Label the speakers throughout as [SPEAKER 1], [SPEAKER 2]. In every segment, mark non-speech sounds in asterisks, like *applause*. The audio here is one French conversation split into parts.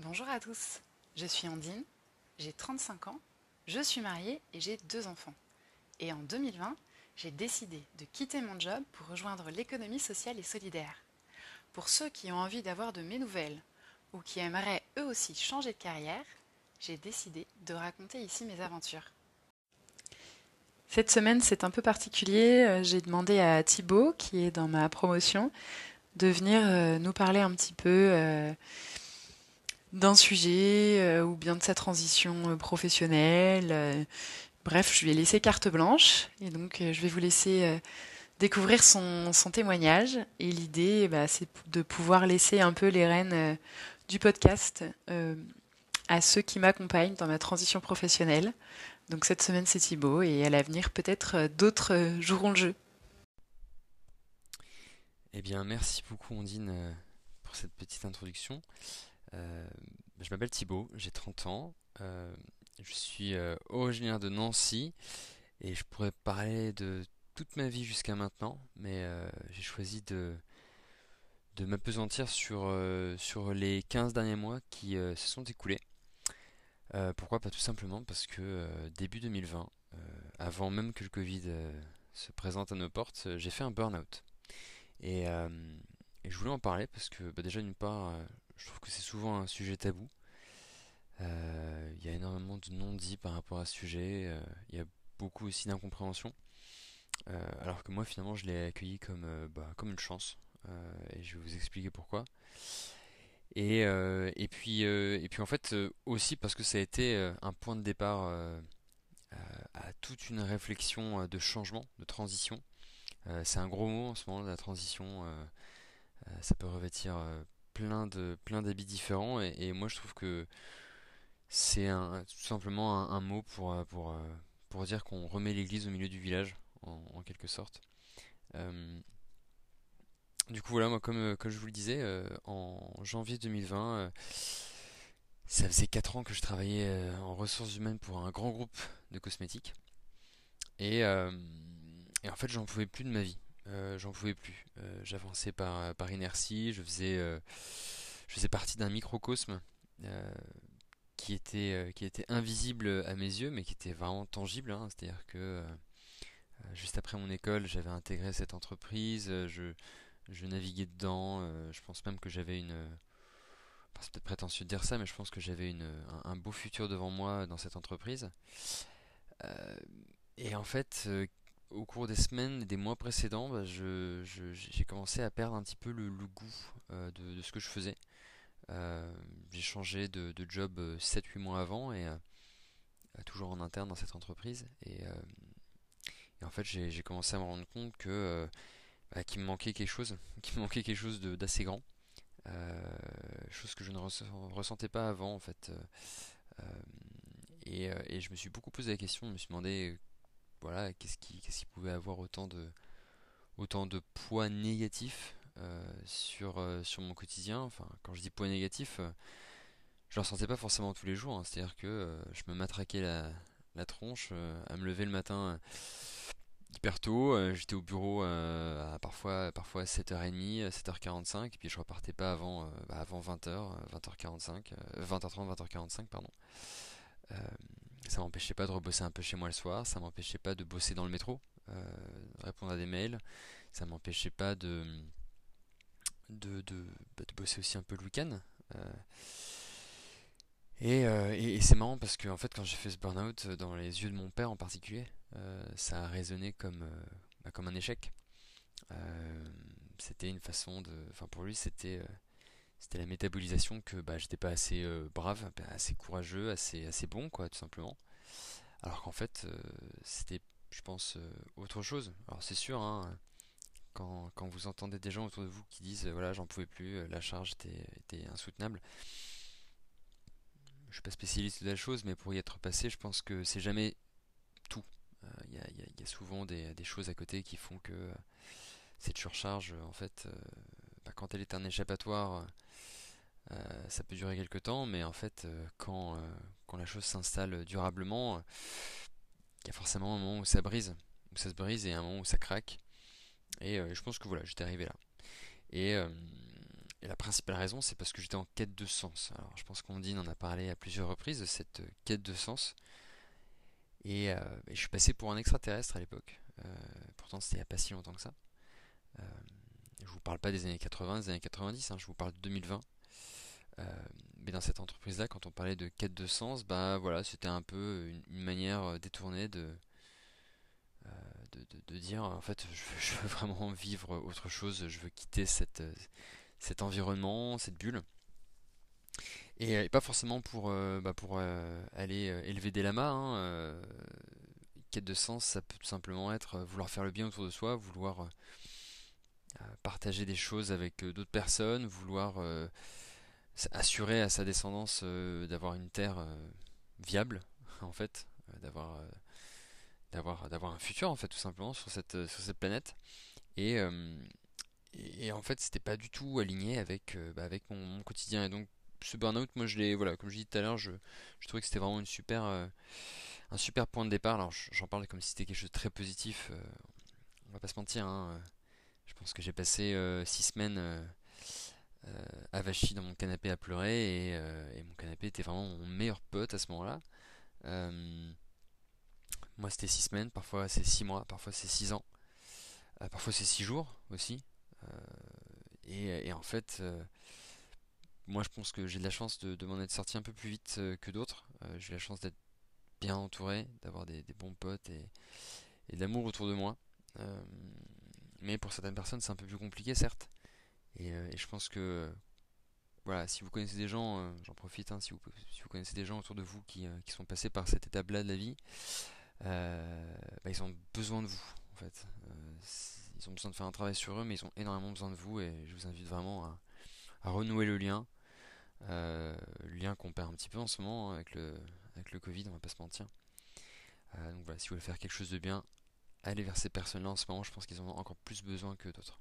[SPEAKER 1] Bonjour à tous, je suis Andine, j'ai 35 ans, je suis mariée et j'ai deux enfants. Et en 2020, j'ai décidé de quitter mon job pour rejoindre l'économie sociale et solidaire. Pour ceux qui ont envie d'avoir de mes nouvelles ou qui aimeraient eux aussi changer de carrière, j'ai décidé de raconter ici mes aventures. Cette semaine, c'est un peu particulier. Euh, j'ai demandé à Thibaut, qui est dans ma promotion, de venir euh, nous parler un petit peu euh, d'un sujet ou bien de sa transition professionnelle. Bref, je lui ai laissé carte blanche et donc je vais vous laisser découvrir son, témoignage. Et l'idée, bah, c'est de pouvoir laisser un peu les rênes du podcast à ceux qui m'accompagnent dans ma transition professionnelle. Donc cette semaine c'est Thibaut et à l'avenir peut-être euh, d'autres euh, joueront le jeu.
[SPEAKER 2] Eh bien merci beaucoup Ondine euh, pour cette petite introduction. Je m'appelle Thibaut, j'ai 30 ans, je suis originaire de Nancy et je pourrais parler de toute ma vie jusqu'à maintenant, mais j'ai choisi de, m'apesantir sur, les 15 derniers mois qui se sont écoulés. Euh, pourquoi pas tout simplement parce que euh, début 2020, euh, avant même que le Covid se présente à nos portes, j'ai fait un burn-out. Et, je voulais en parler parce que bah, déjà d'une part, je trouve que c'est souvent un sujet tabou. Il y a énormément de non-dits par rapport à ce sujet. Il y a beaucoup aussi d'incompréhension. alors que moi finalement je l'ai accueilli comme, bah, comme une chance. et je vais vous expliquer pourquoi. Et, euh, et, puis, euh, et puis en fait euh, aussi parce que ça a été un point de départ à toute une réflexion de changement, de transition. c'est un gros mot en ce moment, la transition. ça peut revêtir plein de d'habits différents et, moi je trouve que c'est un, tout simplement un, mot pour, pour, pour dire qu'on remet l'église au milieu du village en, quelque sorte. Du coup, voilà, moi, comme, euh, comme je vous le disais, euh, en janvier 2020, euh, ça faisait 4 ans que je travaillais en ressources humaines pour un grand groupe de cosmétiques. Et, en fait, j'en pouvais plus de ma vie. J'en pouvais plus. J'avançais par, inertie, je faisais, je faisais partie d'un microcosme qui, était, qui était invisible à mes yeux, mais qui était vraiment tangible. Hein. C'est-à-dire que juste après mon école, j'avais intégré cette entreprise. je naviguais dedans. Euh, je pense même que j'avais une. c'est peut-être prétentieux de dire ça, mais je pense que j'avais un, beau futur devant moi dans cette entreprise. Euh, et en fait, euh, au cours des semaines et des mois précédents, bah, j'ai commencé à perdre un petit peu le, goût de, ce que je faisais. j'ai changé de, job 7-8 mois avant et toujours en interne dans cette entreprise. Et, et en fait, j'ai commencé à me rendre compte que bah, qu'il me manquait quelque chose, *laughs* qu'il me manquait quelque chose d'assez grand, euh, chose que je ne ressentais pas avant en fait. Euh, euh, et, je me suis beaucoup posé la question, je me suis demandé, voilà, qu'est-ce qui, qu'est-ce qui pouvait avoir autant de, autant de poids négatif sur, sur mon quotidien? Enfin, quand je dis poids négatif, je le ressentais pas forcément tous les jours. Hein. C'est-à-dire que je me matraquais la, la tronche à me lever le matin hyper tôt. Euh, j'étais au bureau euh, à parfois, parfois 7h30, 7h45, et puis je repartais pas avant, euh, bah, avant 20h, 20h45, 20h30, 20h45, pardon. Ça m'empêchait pas de rebosser un peu chez moi le soir, ça m'empêchait pas de bosser dans le métro, répondre à des mails, ça m'empêchait pas de, de, de, bah, de, bosser aussi un peu le week-end. Et, et, c'est marrant parce que en fait quand j'ai fait ce burn-out dans les yeux de mon père en particulier, euh, ça a résonné comme, euh, bah, comme un échec. Euh, c'était une façon de. Enfin, pour lui, c'était c'était la métabolisation que bah, j'étais pas assez brave, assez courageux, assez, assez bon, quoi, tout simplement. Alors qu'en fait, c'était, je pense, autre chose. Alors c'est sûr, hein, quand, quand, vous entendez des gens autour de vous qui disent, voilà, j'en pouvais plus, la charge était, était insoutenable. Je suis pas spécialiste de la chose, mais pour y être passé, je pense que c'est jamais tout. Il euh, y, a souvent des, choses à côté qui font que euh, cette surcharge, en fait, euh, bah, quand elle est un échappatoire, ça peut durer quelques temps, mais en fait, quand, quand la chose s'installe durablement, il y a forcément un moment où ça brise, où ça se brise et un moment où ça craque. Et je pense que voilà, j'étais arrivé là. Et, la principale raison, c'est parce que j'étais en quête de sens. Alors, je pense qu'on dit, en a parlé à plusieurs reprises de cette quête de sens. Et, je suis passé pour un extraterrestre à l'époque. pourtant, c'était il n'y a pas si longtemps que ça. je vous parle pas des années 80, des années 90, hein, je vous parle de 2020. Mais dans cette entreprise-là, quand on parlait de quête de sens, bah voilà, c'était un peu une manière détournée de, de, dire en fait *laughs* je, veux vraiment vivre autre chose, je veux quitter cette, cet environnement, cette bulle. Et, pas forcément pour, euh, bah, pour euh, aller euh, élever des lamas. Hein, quête de sens, ça peut tout simplement être vouloir faire le bien autour de soi, vouloir partager des choses avec d'autres personnes, vouloir assurer à sa descendance d'avoir une terre viable, *laughs* en fait, d'avoir d'avoir d'avoir un futur en fait tout simplement sur cette sur cette planète. Et euh, et, en fait c'était pas du tout aligné avec euh, bah, avec mon, quotidien. Et donc ce burn-out moi je l'ai voilà comme je dis tout à l'heure je, je trouvais que c'était vraiment une super euh, un super point de départ. Alors j'en parle comme si c'était quelque chose de très positif on va pas se mentir hein, je pense que j'ai passé six semaines avachi dans mon canapé à pleurer et, et, mon canapé était vraiment mon meilleur pote à ce moment-là moi, c'était 6 semaines, parfois c'est 6 mois, parfois c'est 6 ans, euh, parfois c'est 6 jours aussi. Euh, et, en fait, euh, moi je pense que j'ai de la chance de, m'en être sorti un peu plus vite que d'autres. j'ai la chance d'être bien entouré, d'avoir des, bons potes et, de l'amour autour de moi. mais pour certaines personnes, c'est un peu plus compliqué, certes. Et, je pense que voilà, si vous connaissez des gens, j'en profite, hein, si, vous, connaissez des gens autour de vous qui, qui sont passés par cette étape-là de la vie, euh, bah, ils ont besoin de vous en fait. Euh, ils ont besoin de faire un travail sur eux, mais ils ont énormément besoin de vous et je vous invite vraiment à, renouer le lien. Euh, lien qu'on perd un petit peu en ce moment avec le, avec le Covid, on va pas se mentir. donc voilà, si vous voulez faire quelque chose de bien, allez vers ces personnes-là en ce moment, je pense qu'ils en ont encore plus besoin que d'autres.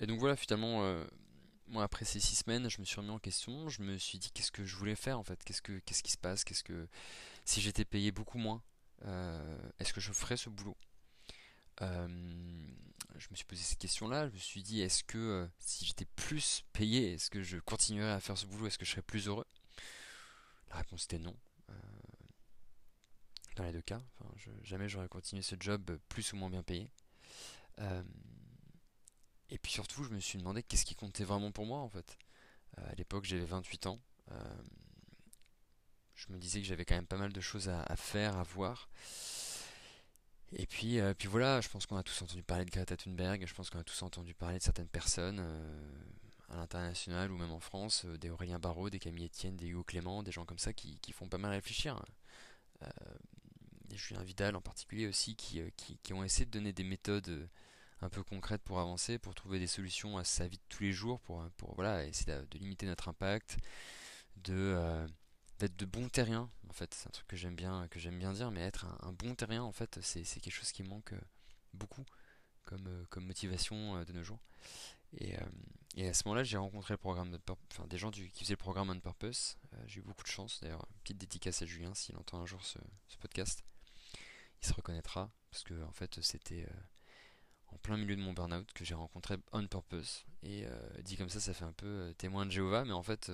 [SPEAKER 2] Et donc voilà, finalement, moi après ces six semaines, je me suis remis en question, je me suis dit qu'est-ce que je voulais faire en fait, qu'est-ce que qu'est-ce qui se passe, qu'est-ce que si j'étais payé beaucoup moins, euh, est-ce que je ferais ce boulot? Euh, Je me suis posé cette question-là, je me suis dit est-ce que euh, si j'étais plus payé, est-ce que je continuerais à faire ce boulot, est-ce que je serais plus heureux? La réponse était non. dans les deux cas, jamais j'aurais continué ce job plus ou moins bien payé. Et puis surtout, je me suis demandé qu'est-ce qui comptait vraiment pour moi en fait. à l'époque, j'avais 28 ans je me disais que j'avais quand même pas mal de choses à, faire, à voir. Et puis, euh, puis voilà, je pense qu'on a tous entendu parler de Greta Thunberg, je pense qu'on a tous entendu parler de certaines personnes euh, à l'international ou même en France, euh, des Aurélien Barraud, des Camille Etienne, des Hugo Clément, des gens comme ça qui, font pas mal réfléchir. Julien Vidal en particulier aussi, qui, qui, ont essayé de donner des méthodes un peu concrètes pour avancer, pour trouver des solutions à sa vie de tous les jours, pour, pour voilà, essayer de, de limiter notre impact, de d'être de bon terrien en fait. C'est un truc que j'aime bien que j'aime bien dire mais être un, bon terrien en fait c'est quelque chose qui manque euh, beaucoup comme, euh, comme motivation euh, de nos jours. Et, et à ce moment là j'ai rencontré le programme enfin des gens qui faisaient le programme On Purpose. J'ai eu beaucoup de chance d'ailleurs. Petite dédicace à Julien s'il entend un jour ce, podcast. Il se reconnaîtra parce que en fait c'était en plein milieu de mon burn-out que j'ai rencontré On Purpose et dit comme ça ça fait un peu témoin de Jéhovah mais en fait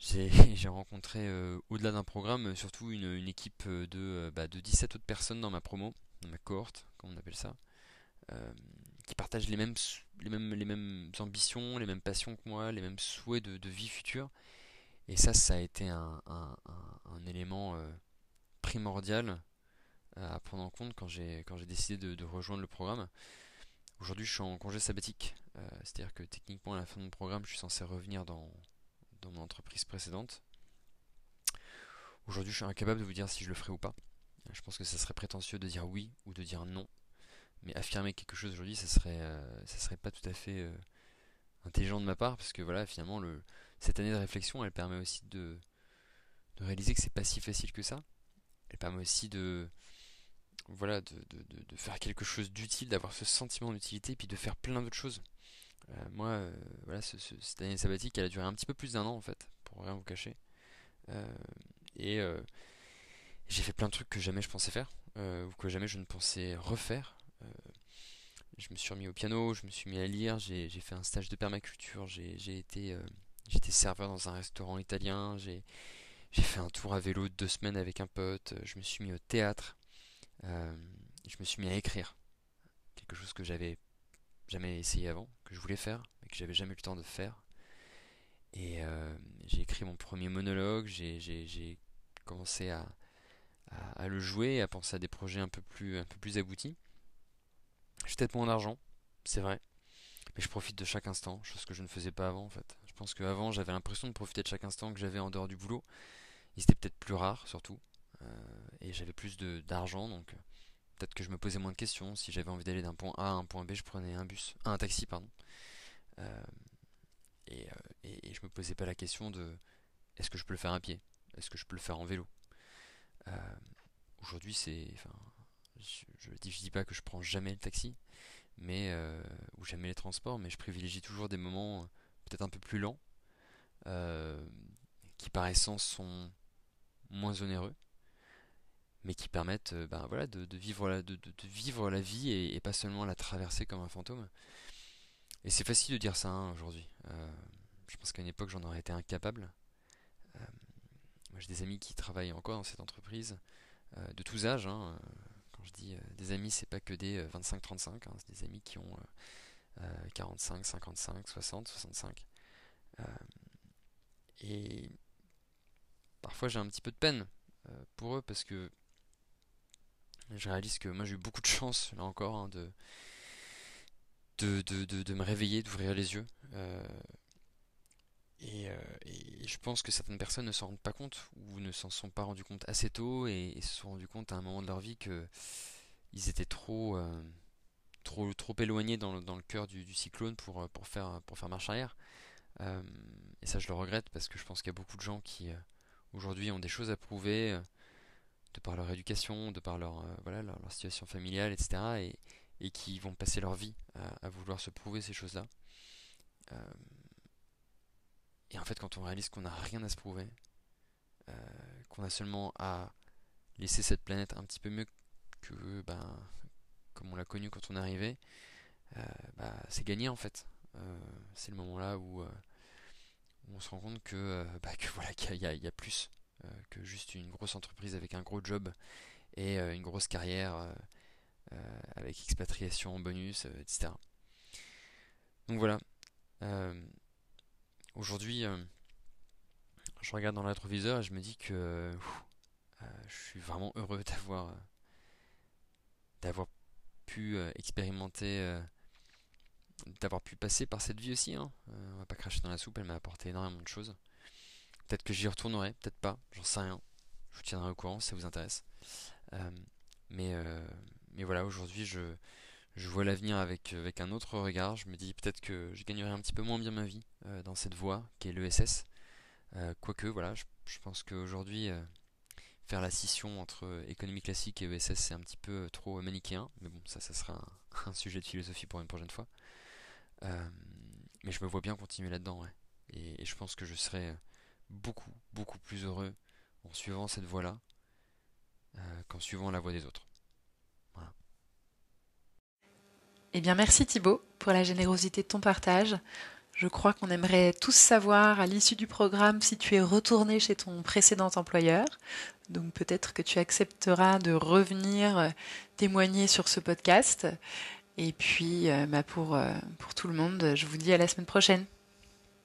[SPEAKER 2] *laughs* j'ai rencontré, euh, au-delà d'un programme, euh, surtout une, équipe euh, de, bah, de 17 autres personnes dans ma promo, dans ma cohorte, comme on appelle ça, qui partagent les mêmes, les, mêmes, les mêmes ambitions, les mêmes passions que moi, les mêmes souhaits de, vie future. Et ça, ça a été un, élément primordial à prendre en compte quand j'ai décidé de, rejoindre le programme. Aujourd'hui, je suis en congé sabbatique, c'est-à-dire que techniquement, à la fin de mon programme, je suis censé revenir dans dans mon entreprise précédente. Aujourd'hui, je suis incapable de vous dire si je le ferai ou pas. Je pense que ça serait prétentieux de dire oui ou de dire non. Mais affirmer quelque chose aujourd'hui, ça serait, euh, ça serait pas tout à fait euh, intelligent de ma part, parce que voilà, finalement, le, cette année de réflexion, elle permet aussi de, de réaliser que c'est pas si facile que ça. Elle permet aussi de, voilà, de, de, de faire quelque chose d'utile, d'avoir ce sentiment d'utilité, puis de faire plein d'autres choses. Euh, moi, euh, voilà, cette année sabbatique, elle a duré un petit peu plus d'un an en fait, pour rien vous cacher. Euh, et j'ai fait plein de trucs que jamais je pensais faire, ou que jamais je ne pensais refaire. je me suis remis au piano, je me suis mis à lire, j'ai fait un stage de permaculture, j'ai été serveur dans un restaurant italien, j'ai fait un tour à vélo de deux semaines avec un pote, je me suis mis au théâtre, je me suis mis à écrire, quelque chose que j'avais jamais essayé avant, que je voulais faire, mais que j'avais jamais eu le temps de faire. Et j'ai écrit mon premier monologue, j'ai commencé à, le jouer, à penser à des projets un peu plus, un peu plus aboutis. J'ai peut-être moins d'argent, c'est vrai, mais je profite de chaque instant, chose que je ne faisais pas avant en fait. Je pense qu'avant j'avais l'impression de profiter de chaque instant que j'avais en dehors du boulot. Il était peut-être plus rare surtout, euh, et j'avais plus d'argent donc euh, peut-être que je me posais moins de questions. Si j'avais envie d'aller d'un point A à un point B, je prenais un bus, un taxi pardon. Euh, et, et, je me posais pas la question de est-ce que je peux le faire à pied, est-ce que je peux le faire en vélo? Aujourd'hui c'est, enfin, je, je, dis, pas que je prends jamais le taxi, mais euh, ou jamais les transports, mais je privilégie toujours des moments euh, peut-être un peu plus lents, euh, qui par essence sont moins onéreux, mais qui permettent ben, voilà, de, vivre la, de, vivre la vie et, pas seulement la traverser comme un fantôme. Et c'est facile de dire ça hein, aujourd'hui. je pense qu'à une époque j'en aurais été incapable. moi j'ai des amis qui travaillent encore dans cette entreprise, de tous âges. Hein, quand je dis euh, des amis, c'est pas que des 25-35, euh, hein, c'est des amis qui ont 45, 55, 60, 65. et parfois j'ai un petit peu de peine euh, pour eux parce que je réalise que moi j'ai eu beaucoup de *laughs* chance, là encore, hein, de, de, de, de, me réveiller, d'ouvrir les yeux. et, je pense que certaines personnes ne s'en rendent pas compte ou ne s'en sont pas rendus compte assez tôt et, se sont rendus compte à un moment de leur vie que ils étaient trop, euh, trop, trop éloignés dans le, dans le cœur du, cyclone pour, euh, pour, faire, pour faire marche arrière. Euh, et ça, je le regrette parce que je pense qu'il y a beaucoup de gens qui aujourd'hui ont des choses à prouver de par leur éducation, de par leur, voilà, leur, situation familiale, etc. Et, qui vont passer leur vie à, vouloir se prouver ces choses-là. Et en fait, quand on réalise qu'on n'a rien à se prouver, euh, qu'on a seulement à laisser cette planète un petit peu mieux que, ben, comme on l'a connu quand on euh, bah, c'est gagné en fait. Euh, c'est le moment là où, on se rend compte que, bah, que voilà qu'il y, a plus que juste une grosse entreprise avec un gros job et une grosse carrière avec expatriation, bonus, etc. Donc voilà. Aujourd'hui, euh, je regarde dans l'attroviseur et je me dis que euh, je suis vraiment heureux d'avoir euh, d'avoir pu expérimenter, d'avoir pu passer par cette vie aussi. Hein. on va pas cracher dans la soupe, elle m'a apporté énormément de choses. Peut-être que j'y retournerai, peut-être pas, j'en sais rien. Je vous tiendrai au courant si ça vous intéresse. mais, mais voilà, aujourd'hui, je, je vois l'avenir avec, avec un autre regard. Je me dis peut-être que je gagnerai un petit peu moins bien ma vie euh, dans cette voie qu'est l'ESS. Euh, quoique, voilà, je, pense qu'aujourd'hui, euh, faire la scission entre économie classique et ESS, c'est un petit peu trop manichéen. Mais bon, ça, ça sera un, *laughs* sujet de philosophie pour une prochaine fois. mais je me vois bien continuer là-dedans, Et, et, je pense que je serai beaucoup, beaucoup plus heureux en suivant cette voie-là qu'en suivant la voie des autres.
[SPEAKER 1] Eh bien, merci Thibaut pour la générosité de ton partage. Je crois qu'on aimerait tous savoir à l'issue du programme si tu es retourné chez ton précédent employeur. Donc peut-être que tu accepteras de revenir euh, témoigner sur ce podcast. Et puis, euh, bah, pour, euh, pour tout le monde, je vous dis à la semaine prochaine.